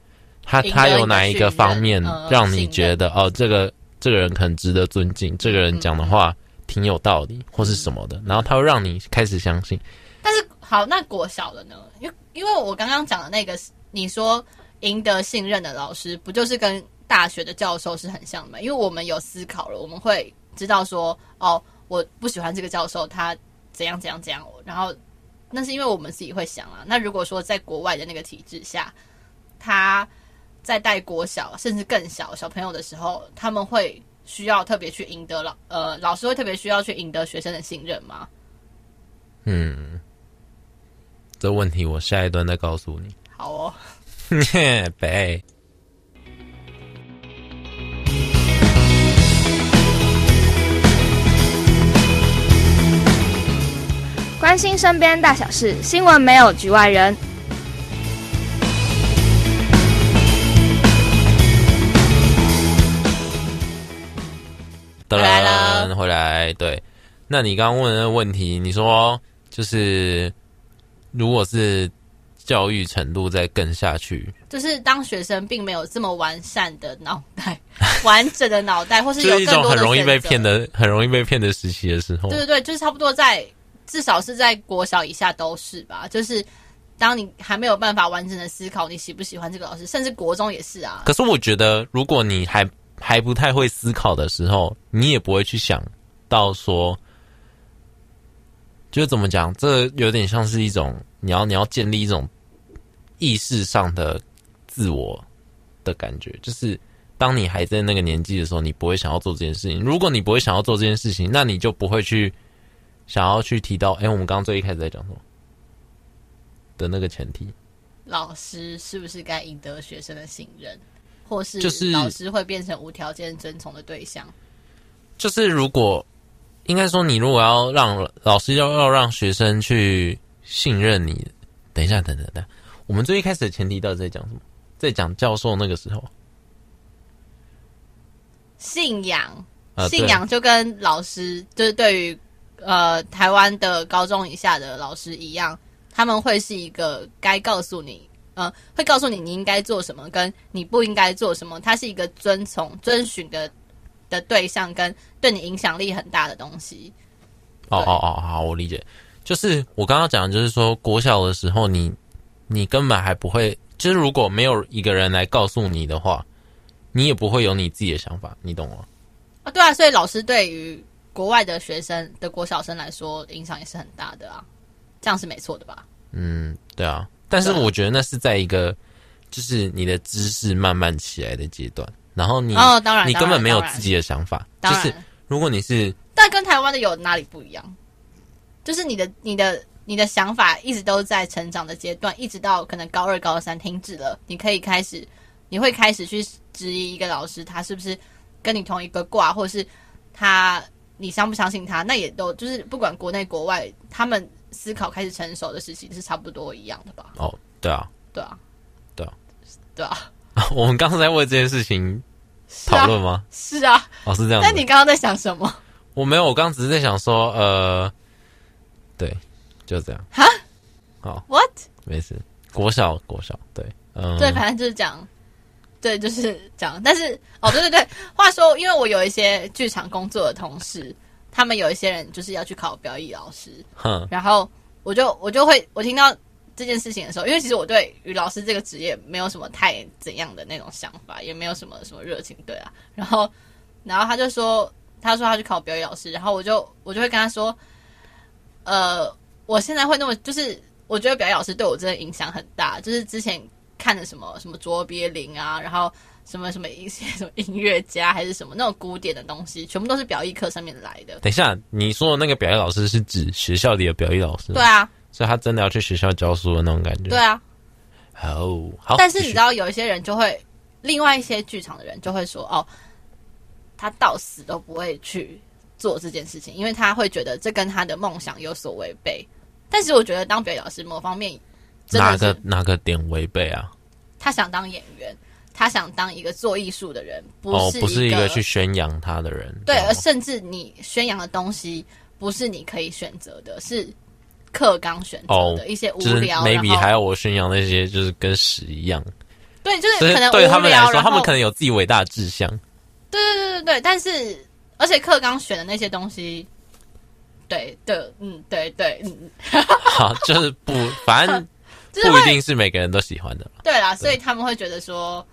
他他有哪一个方面让你觉得哦，这个这个人很值得尊敬，这个人讲的话挺有道理或是什么的，然后他会让你开始相信。但是好，那国小的呢？因为因为我刚刚讲的那个，你说赢得信任的老师，不就是跟大学的教授是很像的吗？因为我们有思考了，我们会知道说，哦，我不喜欢这个教授，他怎样怎样怎样。然后那是因为我们自己会想啊。那如果说在国外的那个体制下，他在带国小甚至更小小朋友的时候，他们会需要特别去赢得老呃老师会特别需要去赢得学生的信任吗？嗯，这问题我下一段再告诉你。好哦，北。关心身边大小事，新闻没有局外人。回来了，回来。对，那你刚刚问的那个问题，你说。就是，如果是教育程度再更下去，就是当学生并没有这么完善的脑袋、完整的脑袋，或是有更多的很容易被骗的、很容易被骗的时期的时候，对对对，就是差不多在至少是在国小以下都是吧。就是当你还没有办法完整的思考你喜不喜欢这个老师，甚至国中也是啊。可是我觉得，如果你还还不太会思考的时候，你也不会去想到说。就怎么讲，这有点像是一种你要你要建立一种意识上的自我的感觉，就是当你还在那个年纪的时候，你不会想要做这件事情。如果你不会想要做这件事情，那你就不会去想要去提到，哎，我们刚刚最一开始在讲什么的那个前提，老师是不是该赢得学生的信任，或是就是老师会变成无条件遵从的对象？就是如果。应该说，你如果要让老师要要让学生去信任你，等一下，等等等，我们最一开始的前提到底在讲什么？在讲教授那个时候，信仰，信仰就跟老师，就是对于呃台湾的高中以下的老师一样，他们会是一个该告诉你，呃，会告诉你你应该做什么，跟你不应该做什么，它是一个遵从、遵循的。的对象跟对你影响力很大的东西。哦哦哦，好，我理解。就是我刚刚讲的，就是说国小的时候你，你你根本还不会，就是如果没有一个人来告诉你的话，你也不会有你自己的想法，你懂吗？啊，对啊，所以老师对于国外的学生的国小生来说，影响也是很大的啊，这样是没错的吧？嗯，对啊。但是我觉得那是在一个，就是你的知识慢慢起来的阶段。然后你哦，当然，你根本没有自己的想法。就是如果你是，但跟台湾的有哪里不一样？就是你的、你的、你的想法一直都在成长的阶段，一直到可能高二、高三停止了，你可以开始，你会开始去质疑一个老师，他是不是跟你同一个卦，或者是他你相不相信他？那也都就是不管国内国外，他们思考开始成熟的事情是差不多一样的吧？哦，对啊，对啊，对啊，对啊。我们刚才在为这件事情讨论吗？是啊，哦，是这样。那你刚刚在想什么？我没有，我刚刚只是在想说，呃，对，就这样。哈？好，What？没事，国小，国小，对，嗯，对，反正就是讲，对，就是讲。但是，哦，对对对，话说，因为我有一些剧场工作的同事，他们有一些人就是要去考表演老师，哼，然后我就我就会我听到。这件事情的时候，因为其实我对于老师这个职业没有什么太怎样的那种想法，也没有什么什么热情，对啊。然后，然后他就说，他说他去考表演老师，然后我就我就会跟他说，呃，我现在会那么，就是我觉得表演老师对我真的影响很大，就是之前看的什么什么卓别林啊，然后什么什么一些什么音乐家还是什么那种古典的东西，全部都是表演课上面来的。等一下，你说的那个表演老师是指学校里的表演老师？对啊。所以他真的要去学校教书的那种感觉。对啊，好、oh, 好。但是你知道，有一些人就会，另外一些剧场的人就会说：“哦，他到死都不会去做这件事情，因为他会觉得这跟他的梦想有所违背。”但是我觉得当表演老师某方面真的，哪个哪个点违背啊？他想当演员，他想当一个做艺术的人，不是哦，不是一个去宣扬他的人。对，而甚至你宣扬的东西不是你可以选择的，是。课纲选择的一些无聊，眉就是、maybe 还有我宣扬那些就是跟屎一样。对，就是可能对他们来说，他们可能有自己伟大的志向。对对对对对，但是而且课纲选的那些东西，对的，嗯，对对，嗯，好，就是不，反正 不一定是每个人都喜欢的。对啦，所以他们会觉得说，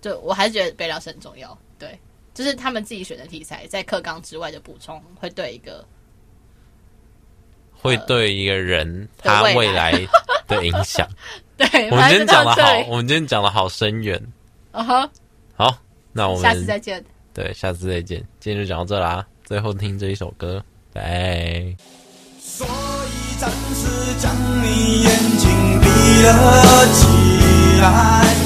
就我还是觉得备料是很重要。对，就是他们自己选的题材，在课纲之外的补充，会对一个会对一个人他未来 的影响。对，我们今天讲的好，我们今天讲的好深远。嗯哼，好，那我们下次再见。对，下次再见。今天就讲到这啦，最后听这一首歌。拜。所以暂时将你眼睛闭了起来。